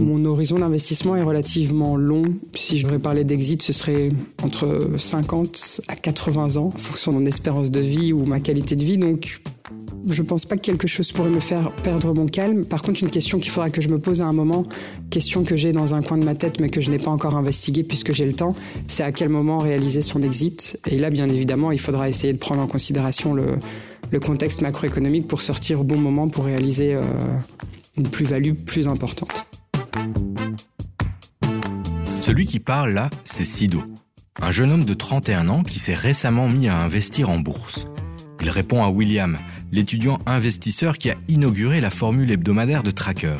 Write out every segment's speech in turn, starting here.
Mon horizon d'investissement est relativement long. Si je devrais parler d'exit, ce serait entre 50 à 80 ans, en fonction de mon espérance de vie ou ma qualité de vie. Donc, je pense pas que quelque chose pourrait me faire perdre mon calme. Par contre, une question qu'il faudra que je me pose à un moment, question que j'ai dans un coin de ma tête mais que je n'ai pas encore investiguée puisque j'ai le temps, c'est à quel moment réaliser son exit. Et là, bien évidemment, il faudra essayer de prendre en considération le, contexte macroéconomique pour sortir au bon moment pour réaliser euh, une plus-value plus importante. Celui qui parle là, c'est Sido, un jeune homme de 31 ans qui s'est récemment mis à investir en bourse. Il répond à William, l'étudiant investisseur qui a inauguré la formule hebdomadaire de Tracker.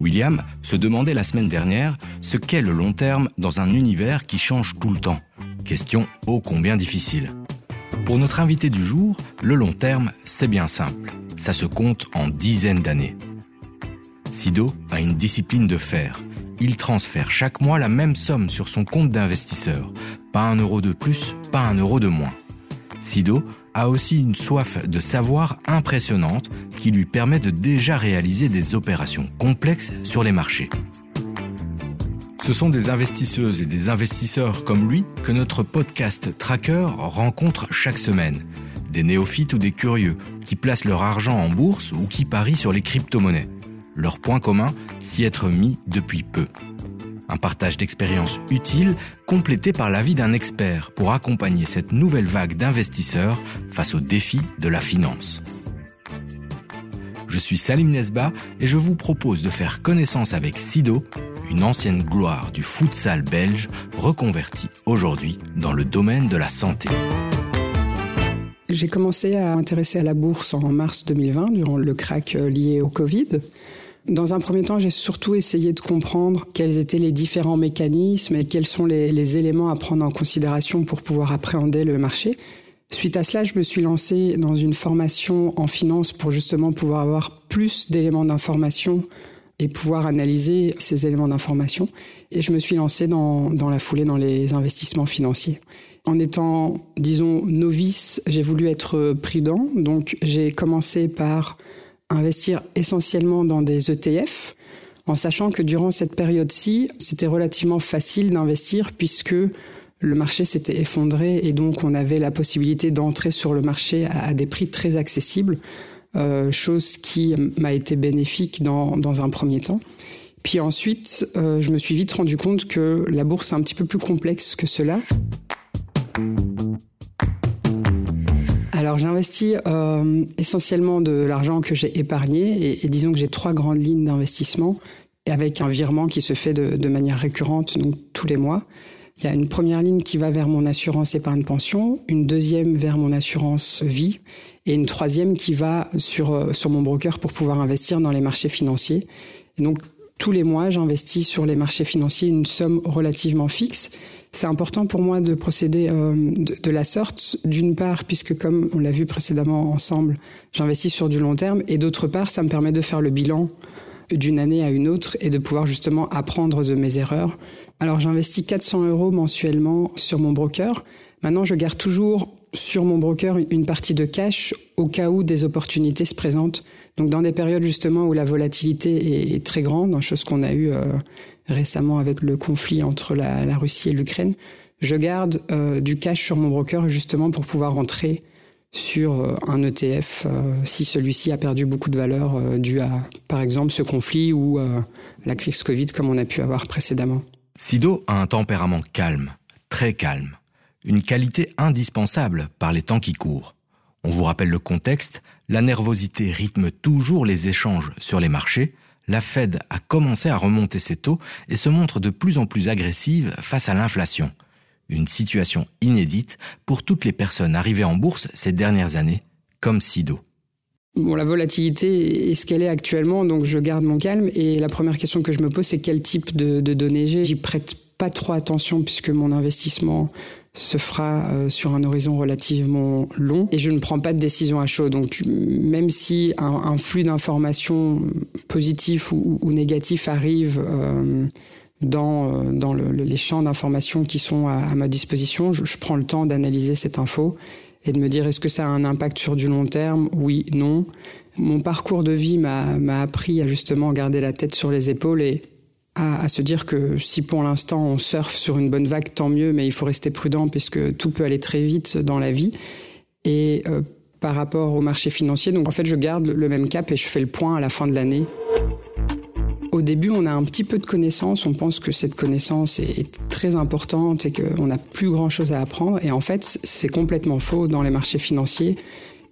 William se demandait la semaine dernière ce qu'est le long terme dans un univers qui change tout le temps. Question ô combien difficile. Pour notre invité du jour, le long terme, c'est bien simple. Ça se compte en dizaines d'années. Sido a une discipline de fer. Il transfère chaque mois la même somme sur son compte d'investisseur. Pas un euro de plus, pas un euro de moins. Sido a aussi une soif de savoir impressionnante qui lui permet de déjà réaliser des opérations complexes sur les marchés. Ce sont des investisseuses et des investisseurs comme lui que notre podcast Tracker rencontre chaque semaine. Des néophytes ou des curieux qui placent leur argent en bourse ou qui parient sur les crypto-monnaies. Leur point commun, s'y être mis depuis peu. Un partage d'expériences utiles complété par l'avis d'un expert pour accompagner cette nouvelle vague d'investisseurs face aux défis de la finance. Je suis Salim Nesba et je vous propose de faire connaissance avec Sido, une ancienne gloire du futsal belge reconvertie aujourd'hui dans le domaine de la santé. J'ai commencé à m'intéresser à la bourse en mars 2020 durant le crack euh, lié au Covid. Dans un premier temps, j'ai surtout essayé de comprendre quels étaient les différents mécanismes et quels sont les, éléments à prendre en considération pour pouvoir appréhender le marché. Suite à cela, je me suis lancé dans une formation en finance pour justement pouvoir avoir plus d'éléments d'information et pouvoir analyser ces éléments d'information. Et je me suis lancé dans, dans la foulée dans les investissements financiers. En étant, disons, novice, j'ai voulu être prudent. Donc j'ai commencé par investir essentiellement dans des ETF, en sachant que durant cette période-ci, c'était relativement facile d'investir puisque le marché s'était effondré et donc on avait la possibilité d'entrer sur le marché à, des prix très accessibles, euh, chose qui m'a été bénéfique dans, dans, un premier temps. Puis ensuite, euh, je me suis vite rendu compte que la bourse est un petit peu plus complexe que cela. J'investis euh, essentiellement de l'argent que j'ai épargné et, disons que j'ai trois grandes lignes d'investissement avec un virement qui se fait de, manière récurrente, tous les mois. Il y a une première ligne qui va vers mon assurance épargne pension, une deuxième vers mon assurance vie et une troisième qui va sur, euh, sur mon broker pour pouvoir investir dans les marchés financiers. Et donc tous les mois, j'investis sur les marchés financiers une somme relativement fixe c'est important pour moi de procéder euh, de, la sorte, d'une part, puisque comme on l'a vu précédemment ensemble, j'investis sur du long terme, et d'autre part, ça me permet de faire le bilan d'une année à une autre et de pouvoir justement apprendre de mes erreurs. Alors j'investis 400 euros mensuellement sur mon broker. Maintenant, je garde toujours sur mon broker une partie de cash au cas où des opportunités se présentent. Donc dans des périodes justement où la volatilité est, très grande, chose qu'on a eu euh, récemment avec le conflit entre la, Russie et l'Ukraine, je garde euh, du cash sur mon broker justement pour pouvoir rentrer sur euh, un ETF euh, si celui-ci a perdu beaucoup de valeur dû à, par exemple, ce conflit ou la crise Covid comme on a pu avoir précédemment. Sido a un tempérament calme, très calme, une qualité indispensable par les temps qui courent. On vous rappelle le contexte, la nervosité rythme toujours les échanges sur les marchés, la Fed a commencé à remonter ses taux et se montre de plus en plus agressive face à l'inflation. Une situation inédite pour toutes les personnes arrivées en bourse ces dernières années, comme Sido. Bon, la volatilité est ce qu'elle est actuellement, donc je garde mon calme. Et la première question que je me pose, c'est quel type de, de données j'ai? J'y prête pas trop attention puisque mon investissement se fera euh, sur un horizon relativement long et je ne prends pas de décision à chaud. Donc même si un, flux d'informations positifs ou, ou, négatifs arrive euh, dans, euh, dans les champs d'informations qui sont à, ma disposition, je, prends le temps d'analyser cette info et de me dire est-ce que ça a un impact sur du long terme? Oui, non. Mon parcours de vie m'a appris à justement garder la tête sur les épaules et à, se dire que si pour l'instant on surfe sur une bonne vague, tant mieux, mais il faut rester prudent puisque tout peut aller très vite dans la vie. Et euh, par rapport au marché financier, donc en fait je garde le même cap et je fais le point à la fin de l'année. Au début, on a un petit peu de connaissances, on pense que cette connaissance est très importante et qu'on n'a plus grand-chose à apprendre. Et en fait, c'est complètement faux dans les marchés financiers.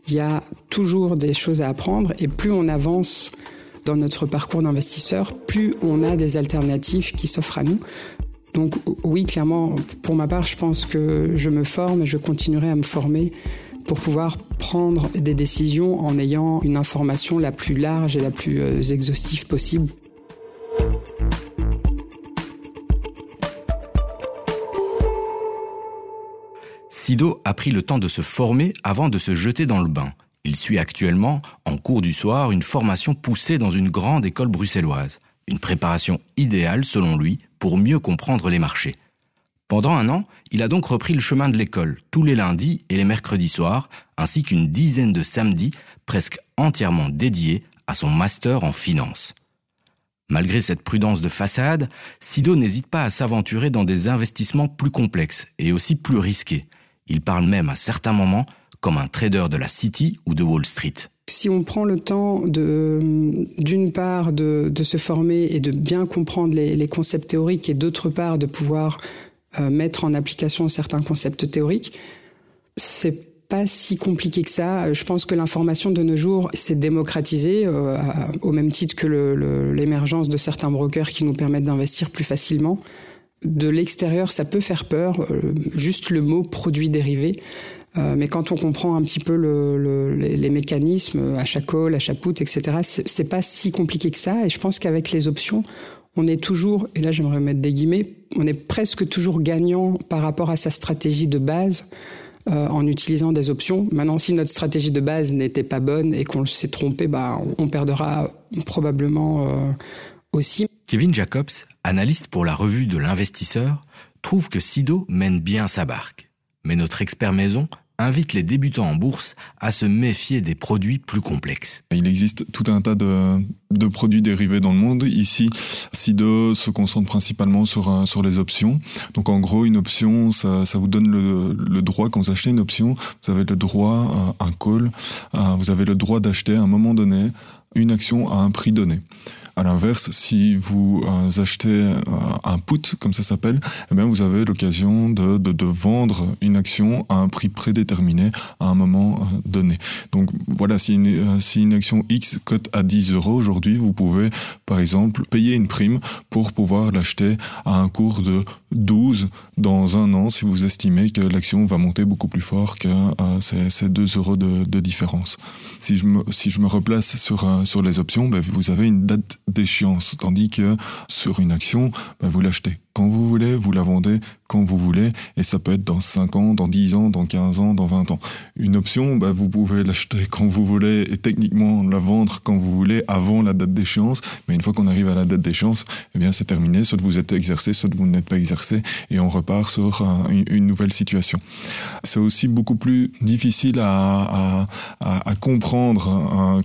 Il y a toujours des choses à apprendre et plus on avance dans notre parcours d'investisseur, plus on a des alternatives qui s'offrent à nous. Donc oui, clairement, pour ma part, je pense que je me forme et je continuerai à me former pour pouvoir prendre des décisions en ayant une information la plus large et la plus euh, exhaustive possible. Sido a pris le temps de se former avant de se jeter dans le bain. Il suit actuellement, en cours du soir, une formation poussée dans une grande école bruxelloise. Une préparation idéale, selon lui, pour mieux comprendre les marchés. Pendant un an, il a donc repris le chemin de l'école, tous les lundis et les mercredis soirs, ainsi qu'une dizaine de samedis, presque entièrement dédiés à son master en finance. Malgré cette prudence de façade, Sido n'hésite pas à s'aventurer dans des investissements plus complexes et aussi plus risqués. Il parle même à certains moments comme un trader de la City ou de Wall Street. Si on prend le temps d'une part de, se former et de bien comprendre les, concepts théoriques et d'autre part de pouvoir euh, mettre en application certains concepts théoriques, c'est pas si compliqué que ça. Je pense que l'information de nos jours s'est démocratisée euh, au même titre que l'émergence de certains brokers qui nous permettent d'investir plus facilement. De l'extérieur, ça peut faire peur. Euh, juste le mot produit dérivé euh, mais quand on comprend un petit peu le, les, mécanismes, achat call, achat put, etc., c'est pas si compliqué que ça. Et je pense qu'avec les options, on est toujours, et là j'aimerais mettre des guillemets, on est presque toujours gagnant par rapport à sa stratégie de base. Euh, en utilisant des options. Maintenant, si notre stratégie de base n'était pas bonne et qu'on s'est trompé, bah, on perdra probablement euh, aussi. Kevin Jacobs, analyste pour la revue de l'investisseur, trouve que Sido mène bien sa barque. Mais notre expert maison invite les débutants en bourse à se méfier des produits plus complexes. Il existe tout un tas de, produits dérivés dans le monde. Ici, SIDO se concentre principalement sur, euh, sur les options. Donc en gros, une option, ça, vous donne le, droit, quand vous achetez une option, vous avez le droit à un call, vous avez le droit d'acheter à un moment donné une action à un prix donné. À l'inverse, si vous euh, achetez euh, un put, comme ça s'appelle, eh bien vous avez l'occasion de, vendre une action à un prix prédéterminé à un moment euh, donné. Donc voilà, si une, action X cote à 10 euros aujourd'hui, vous pouvez par exemple payer une prime pour pouvoir l'acheter à un cours de 12 dans un an si vous estimez que l'action va monter beaucoup plus fort que ces, ces, 2 euros de, différence. Si je me, replace sur, sur les options, ben vous avez une date d'échéance, tandis que sur une action, ben vous l'achetez quand vous voulez, vous la vendez quand vous voulez, et ça peut être dans 5 ans, dans 10 ans, dans 15 ans, dans 20 ans. Une option, bah, vous pouvez l'acheter quand vous voulez et techniquement la vendre quand vous voulez avant la date d'échéance, mais une fois qu'on arrive à la date d'échéance, eh bien c'est terminé, soit vous êtes exercé, soit vous n'êtes pas exercé, et on repart sur une, nouvelle situation. C'est aussi beaucoup plus difficile à, comprendre hein,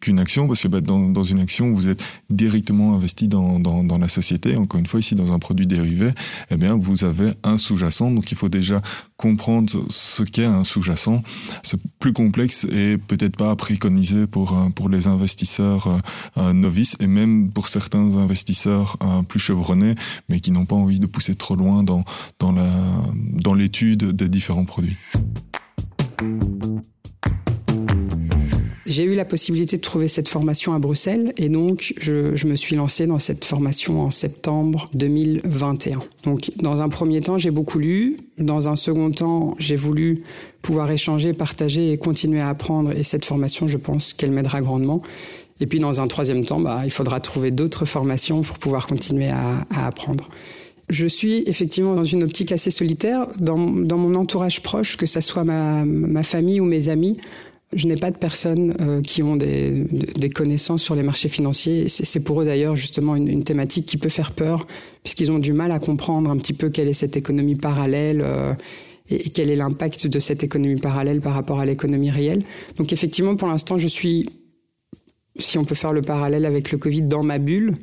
qu'une action, parce que bah, dans, une action, vous êtes directement investi dans la société, encore une fois ici dans un produit dérivé, eh bien, vous avez un sous-jacent. Donc, il faut déjà comprendre ce qu'est un sous-jacent. C'est plus complexe et peut-être pas préconisé pour, euh, pour les investisseurs euh, euh, novices et même pour certains investisseurs plus chevronnés, mais qui n'ont pas envie de pousser trop loin dans, dans l'étude des différents produits. J'ai eu la possibilité de trouver cette formation à Bruxelles et donc je, me suis lancé dans cette formation en septembre 2021. Donc dans un premier temps, j'ai beaucoup lu. Dans un second temps, j'ai voulu pouvoir échanger, partager et continuer à apprendre et cette formation, je pense qu'elle m'aidera grandement. Et puis dans un troisième temps, bah, il faudra trouver d'autres formations pour pouvoir continuer à, apprendre. Je suis effectivement dans une optique assez solitaire. Dans, mon entourage proche, que ce soit ma, ma famille ou mes amis, je n'ai pas de personnes euh, qui ont des, connaissances sur les marchés financiers. C'est pour eux d'ailleurs justement une, thématique qui peut faire peur, puisqu'ils ont du mal à comprendre un petit peu quelle est cette économie parallèle. Euh, et, quel est l'impact de cette économie parallèle par rapport à l'économie réelle. Donc effectivement, pour l'instant, je suis, si on peut faire le parallèle avec le Covid, dans ma bulle,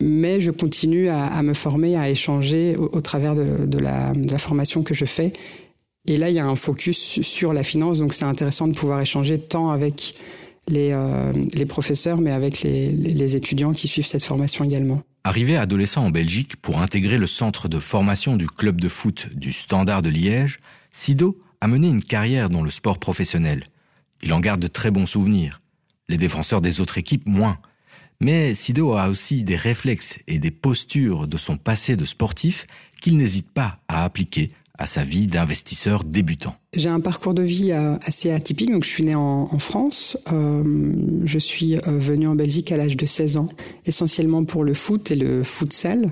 mais je continue à, me former, à échanger au, travers de, la, formation que je fais. Et là, il y a un focus sur la finance, donc c'est intéressant de pouvoir échanger tant avec les, euh, professeurs, mais avec les étudiants qui suivent cette formation également. Arrivé adolescent en Belgique pour intégrer le centre de formation du club de foot du Standard de Liège, Sido a mené une carrière dans le sport professionnel. Il en garde de très bons souvenirs. Les défenseurs des autres équipes, moins. Mais Sido a aussi des réflexes et des postures de son passé de sportif qu'il n'hésite pas à appliquer à sa vie d'investisseur débutant J'ai un parcours de vie euh, assez atypique. Donc, je suis né en, France. Euh, je suis euh, venu en Belgique à l'âge de 16 ans, essentiellement pour le foot et le futsal.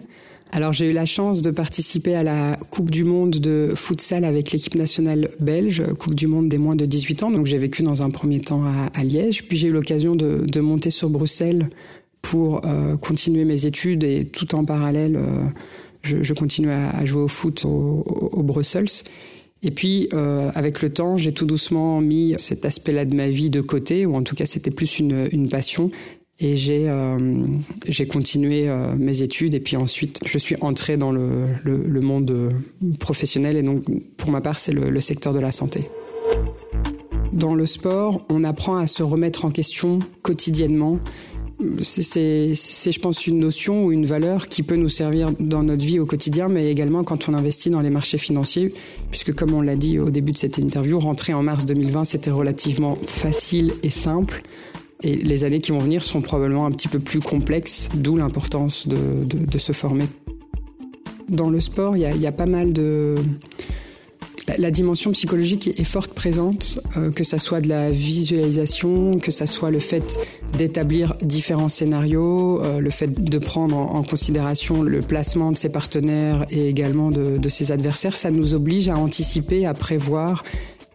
Alors, j'ai eu la chance de participer à la Coupe du Monde de futsal avec l'équipe nationale belge, Coupe du Monde des moins de 18 ans. Donc, j'ai vécu dans un premier temps à, Liège. Puis, j'ai eu l'occasion de, de, monter sur Bruxelles pour continuer mes études et tout en parallèle je, je continue à, jouer au foot au, Brussels. Et puis, euh, avec le temps, j'ai tout doucement mis cet aspect-là de ma vie de côté, ou en tout cas, c'était plus une, passion. Et j'ai euh, continué euh, mes études, et puis ensuite, je suis entré dans le, le, monde professionnel, et donc, pour ma part, c'est le secteur de la santé. Dans le sport, on apprend à se remettre en question quotidiennement c'est, je pense, une notion ou une valeur qui peut nous servir dans notre vie au quotidien, mais également quand on investit dans les marchés financiers, puisque comme on l'a dit au début de cette interview, rentrer en mars 2020, c'était relativement facile et simple. Et les années qui vont venir seront probablement un petit peu plus complexes, d'où l'importance de, se former. Dans le sport, il y a pas mal de, la dimension psychologique est forte présente, euh, que ça soit de la visualisation, que ça soit le fait d'établir différents scénarios, euh, le fait de prendre en, considération le placement de ses partenaires et également de, de ses adversaires, ça nous oblige à anticiper, à prévoir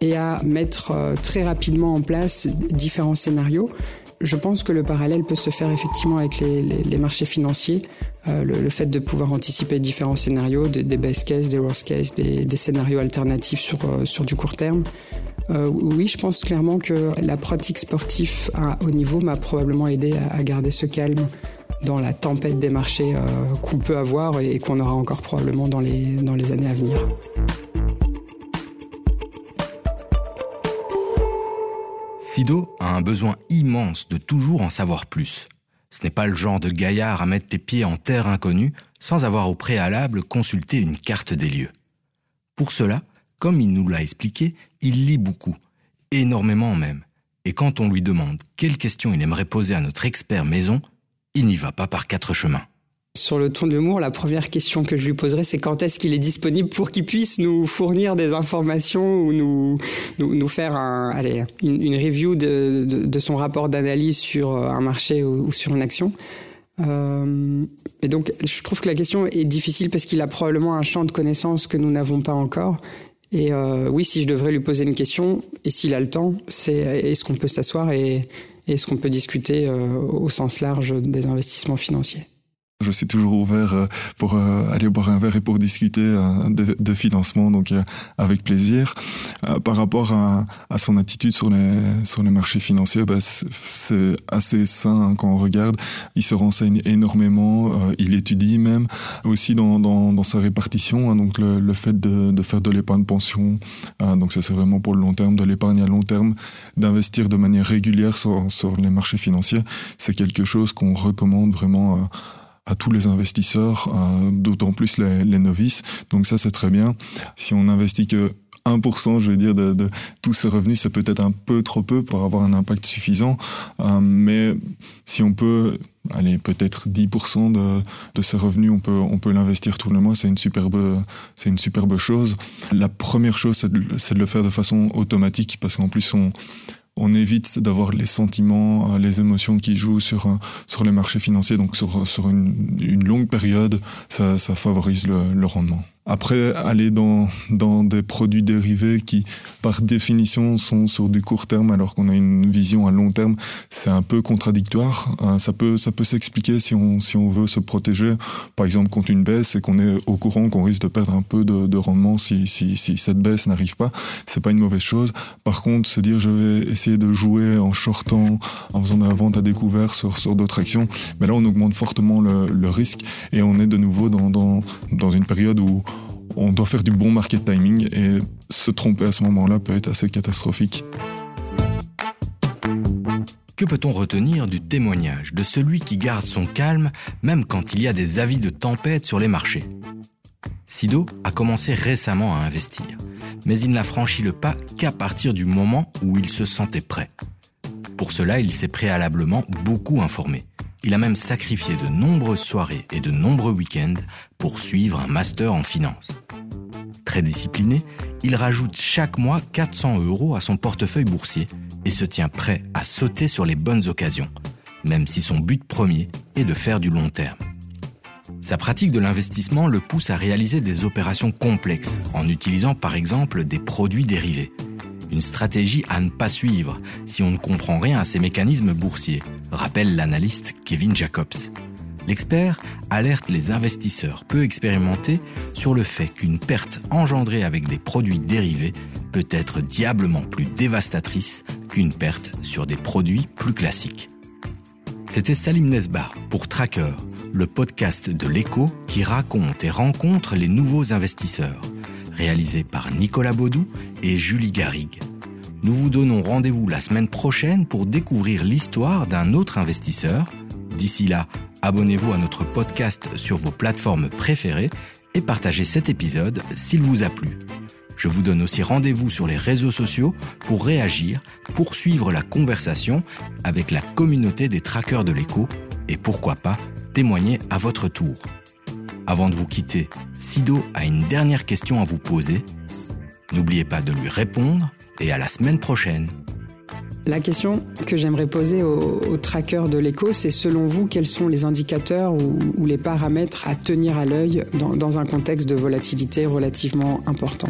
et à mettre euh, très rapidement en place différents scénarios. Je pense que le parallèle peut se faire effectivement avec les, marchés financiers. Euh, le, fait de pouvoir anticiper différents scénarios, des, best cases, des worst cases, des, scénarios alternatifs sur, euh, sur du court terme. Euh, oui, je pense clairement que la pratique sportive à haut niveau m'a probablement aidé à, garder ce calme dans la tempête des marchés qu'on peut avoir et, qu'on aura encore probablement dans les, dans les années à venir. Sido a un besoin immense de toujours en savoir plus. Ce n'est pas le genre de gaillard à mettre tes pieds en terre inconnue sans avoir au préalable consulté une carte des lieux. Pour cela, comme il nous l'a expliqué, il lit beaucoup, énormément même. Et quand on lui demande quelles questions il aimerait poser à notre expert maison, il n'y va pas par quatre chemins. Sur le ton de l'humour, la première question que je lui poserai, c'est quand est-ce qu'il est disponible pour qu'il puisse nous fournir des informations ou nous, nous, faire un, allez, une, review de, de, son rapport d'analyse sur un marché ou, sur une action? Euh, et donc, je trouve que la question est difficile parce qu'il a probablement un champ de connaissances que nous n'avons pas encore. Et euh, oui, si je devrais lui poser une question, et s'il a le temps, c'est est-ce qu'on peut s'asseoir et est-ce qu'on peut discuter euh, au sens large des investissements financiers? Je suis toujours ouvert euh, pour euh, aller boire un verre et pour discuter euh, de, financement, donc avec plaisir. Par rapport à, son attitude sur les, sur les marchés financiers, bah, c'est assez sain hein, quand on regarde. Il se renseigne énormément, il étudie même, aussi dans, dans, sa répartition, hein, donc le, fait de, de, faire de l'épargne pension, donc ça c'est vraiment pour le long terme, de l'épargne à long terme, d'investir de manière régulière sur, sur les marchés financiers, c'est quelque chose qu'on recommande vraiment à tous les investisseurs, euh, d'autant plus les, novices. Donc ça, c'est très bien. Si on investit que 1%, je veux dire, de, tous ces revenus, c'est peut-être un peu trop peu pour avoir un impact suffisant. Euh, mais si on peut, allez, peut-être 10% de, de ces revenus, on peut, on peut l'investir tous les mois, c'est une superbe, c'est une superbe chose. La première chose, c'est de, de, le faire de façon automatique, parce qu'en plus, on, on évite d'avoir les sentiments, euh, les émotions qui jouent sur, euh, sur les marchés financiers. Donc sur, sur une, longue période, ça, favorise le rendement. Après, aller dans, dans des produits dérivés qui, par définition, sont sur du court terme alors qu'on a une vision à long terme, c'est un peu contradictoire. Euh, ça peut, ça peut s'expliquer si on, si on veut se protéger, par exemple, contre une baisse et qu'on est au courant qu'on risque de perdre un peu de, de rendement si, si, si, cette baisse n'arrive pas. C'est pas une mauvaise chose. Par contre, se dire je vais essayer de jouer en shortant, en faisant de la vente à découvert sur, sur d'autres actions, mais là, on augmente fortement le, le risque et on est de nouveau dans, dans, dans une période où on doit faire du bon market timing et se tromper à ce moment-là peut être assez catastrophique. Que peut-on retenir du témoignage de celui qui garde son calme même quand il y a des avis de tempête sur les marchés? Sido a commencé récemment à investir, mais il n'a franchi le pas qu'à partir du moment où il se sentait prêt. Pour cela, il s'est préalablement beaucoup informé. Il a même sacrifié de nombreuses soirées et de nombreux week-ends pour suivre un master en finance. Très discipliné, il rajoute chaque mois 400 euros à son portefeuille boursier et se tient prêt à sauter sur les bonnes occasions, même si son but premier est de faire du long terme. Sa pratique de l'investissement le pousse à réaliser des opérations complexes en utilisant par exemple des produits dérivés. Une stratégie à ne pas suivre si on ne comprend rien à ces mécanismes boursiers, rappelle l'analyste Kevin Jacobs. L'expert alerte les investisseurs peu expérimentés sur le fait qu'une perte engendrée avec des produits dérivés peut être diablement plus dévastatrice qu'une perte sur des produits plus classiques. C'était Salim Nesba pour Tracker, le podcast de l'écho qui raconte et rencontre les nouveaux investisseurs, réalisé par Nicolas Baudou et Julie Garrigue. Nous vous donnons rendez-vous la semaine prochaine pour découvrir l'histoire d'un autre investisseur. D'ici là, abonnez-vous à notre podcast sur vos plateformes préférées et partagez cet épisode s'il vous a plu. Je vous donne aussi rendez-vous sur les réseaux sociaux pour réagir, poursuivre la conversation avec la communauté des traqueurs de l'écho et pourquoi pas témoigner à votre tour. Avant de vous quitter, Sido a une dernière question à vous poser. N'oubliez pas de lui répondre et à la semaine prochaine. La question que j'aimerais poser aux, trackers de l'écho, c'est selon vous, quels sont les indicateurs ou, les paramètres à tenir à l'œil dans, dans un contexte de volatilité relativement important?